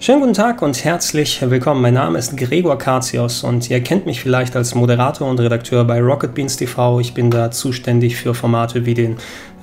Schönen guten Tag und herzlich willkommen. Mein Name ist Gregor Katios und ihr kennt mich vielleicht als Moderator und Redakteur bei Rocket Beans TV. Ich bin da zuständig für Formate wie den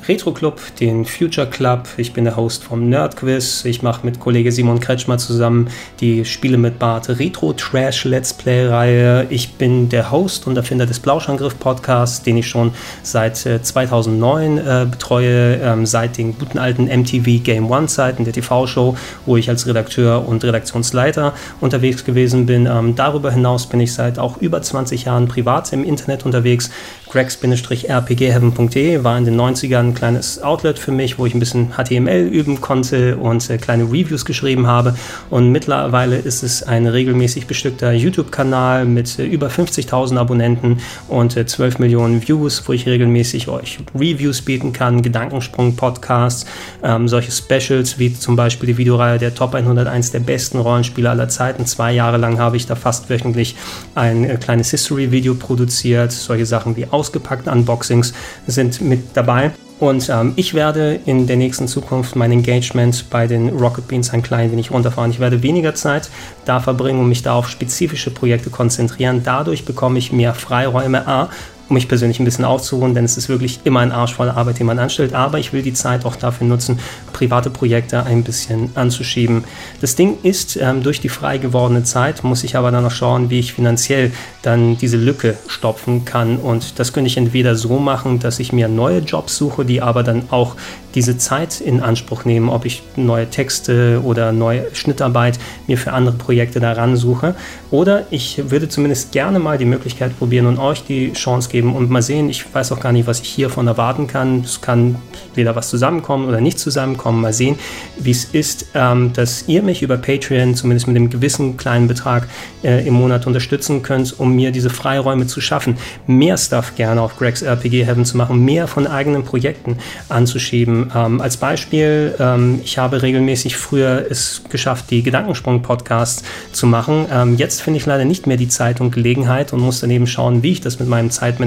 Retro Club, den Future Club. Ich bin der Host vom Nerd Quiz. Ich mache mit Kollege Simon Kretschmer zusammen die Spiele mit Bart Retro Trash Let's Play Reihe. Ich bin der Host und Erfinder des Blauschangriff Podcasts, den ich schon seit 2009 äh, äh, betreue, ähm, seit den guten alten MTV Game One Zeiten der TV-Show, wo ich als Redakteur und Redaktionsleiter unterwegs gewesen bin. Ähm, darüber hinaus bin ich seit auch über 20 Jahren privat im Internet unterwegs. gregs-rpgheaven.de war in den 90ern ein kleines Outlet für mich, wo ich ein bisschen HTML üben konnte und äh, kleine Reviews geschrieben habe. Und mittlerweile ist es ein regelmäßig bestückter YouTube-Kanal mit äh, über 50.000 Abonnenten und äh, 12 Millionen Views, wo ich regelmäßig euch Reviews bieten kann, Gedankensprung-Podcasts, ähm, solche Specials wie zum Beispiel die Videoreihe der Top 101 der besten Rollenspiele aller Zeiten. Zwei Jahre lang habe ich da fast wöchentlich ein äh, kleines History-Video produziert. Solche Sachen wie ausgepackte Unboxings sind mit dabei. Und ähm, ich werde in der nächsten Zukunft mein Engagement bei den Rocket Beans ein klein wenig runterfahren. Ich werde weniger Zeit da verbringen und mich da auf spezifische Projekte konzentrieren. Dadurch bekomme ich mehr Freiräume A um mich persönlich ein bisschen auszuruhen, denn es ist wirklich immer ein Arsch voller Arbeit, die man anstellt. Aber ich will die Zeit auch dafür nutzen, private Projekte ein bisschen anzuschieben. Das Ding ist, ähm, durch die frei gewordene Zeit muss ich aber dann noch schauen, wie ich finanziell dann diese Lücke stopfen kann. Und das könnte ich entweder so machen, dass ich mir neue Jobs suche, die aber dann auch diese Zeit in Anspruch nehmen, ob ich neue Texte oder neue Schnittarbeit mir für andere Projekte daran suche. Oder ich würde zumindest gerne mal die Möglichkeit probieren und euch die Chance geben und mal sehen, ich weiß auch gar nicht, was ich hiervon erwarten kann. Es kann weder was zusammenkommen oder nicht zusammenkommen. Mal sehen, wie es ist, ähm, dass ihr mich über Patreon zumindest mit einem gewissen kleinen Betrag äh, im Monat unterstützen könnt, um mir diese Freiräume zu schaffen, mehr Stuff gerne auf Gregs RPG Heaven zu machen, mehr von eigenen Projekten anzuschieben, ähm, als Beispiel, ähm, ich habe regelmäßig früher es geschafft, die Gedankensprung-Podcasts zu machen. Ähm, jetzt finde ich leider nicht mehr die Zeit und Gelegenheit und muss daneben schauen, wie ich das mit meinem Zeitmanagement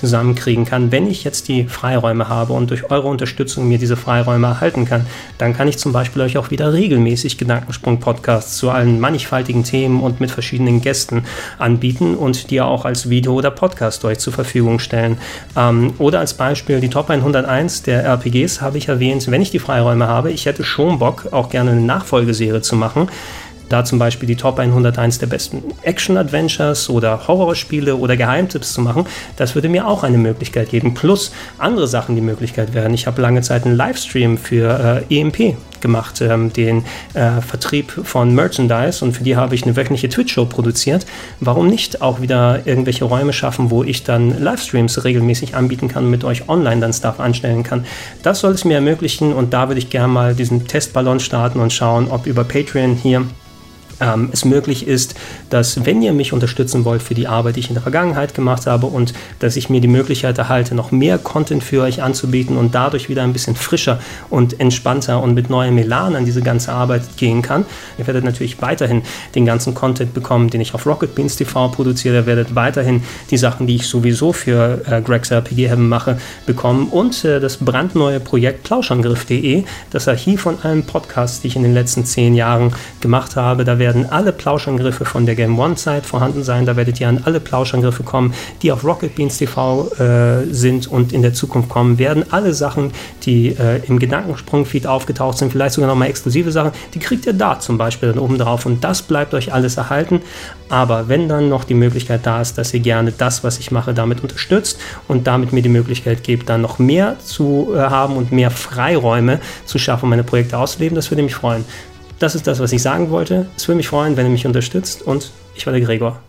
zusammenkriegen kann. Wenn ich jetzt die Freiräume habe und durch eure Unterstützung mir diese Freiräume erhalten kann, dann kann ich zum Beispiel euch auch wieder regelmäßig Gedankensprung-Podcasts zu allen mannigfaltigen Themen und mit verschiedenen Gästen anbieten und die auch als Video oder Podcast euch zur Verfügung stellen. Ähm, oder als Beispiel die Top 101 der RPGs habe ich erwähnt, wenn ich die Freiräume habe, ich hätte schon Bock, auch gerne eine Nachfolgeserie zu machen. Da zum Beispiel die Top 101 der besten Action-Adventures oder Horrorspiele oder Geheimtipps zu machen, das würde mir auch eine Möglichkeit geben. Plus andere Sachen, die Möglichkeit werden. Ich habe lange Zeit einen Livestream für äh, EMP gemacht, ähm, den äh, Vertrieb von Merchandise und für die habe ich eine wöchentliche Twitch-Show produziert. Warum nicht auch wieder irgendwelche Räume schaffen, wo ich dann Livestreams regelmäßig anbieten kann und mit euch online dann Stuff anstellen kann? Das soll es mir ermöglichen und da würde ich gerne mal diesen Testballon starten und schauen, ob über Patreon hier ähm, es möglich ist, dass wenn ihr mich unterstützen wollt für die Arbeit, die ich in der Vergangenheit gemacht habe und dass ich mir die Möglichkeit erhalte, noch mehr Content für euch anzubieten und dadurch wieder ein bisschen frischer und entspannter und mit neuem Elan an diese ganze Arbeit gehen kann. Ihr werdet natürlich weiterhin den ganzen Content bekommen, den ich auf Rocket Beans TV produziere. Ihr werdet weiterhin die Sachen, die ich sowieso für äh, Greg's RPG Heaven mache, bekommen und äh, das brandneue Projekt Plauschangriff.de, das Archiv von allen Podcasts, die ich in den letzten zehn Jahren gemacht habe. Da werden alle Plauschangriffe von der Game One-Zeit vorhanden sein. Da werdet ihr an alle Plauschangriffe kommen, die auf Rocket Beans TV äh, sind und in der Zukunft kommen werden. Alle Sachen, die äh, im Gedankensprung-Feed aufgetaucht sind, vielleicht sogar nochmal exklusive Sachen, die kriegt ihr da zum Beispiel dann oben drauf und das bleibt euch alles erhalten. Aber wenn dann noch die Möglichkeit da ist, dass ihr gerne das, was ich mache, damit unterstützt und damit mir die Möglichkeit gebt, dann noch mehr zu äh, haben und mehr Freiräume zu schaffen, meine Projekte auszuleben, das würde mich freuen. Das ist das, was ich sagen wollte. Es würde mich freuen, wenn ihr mich unterstützt und ich war der Gregor.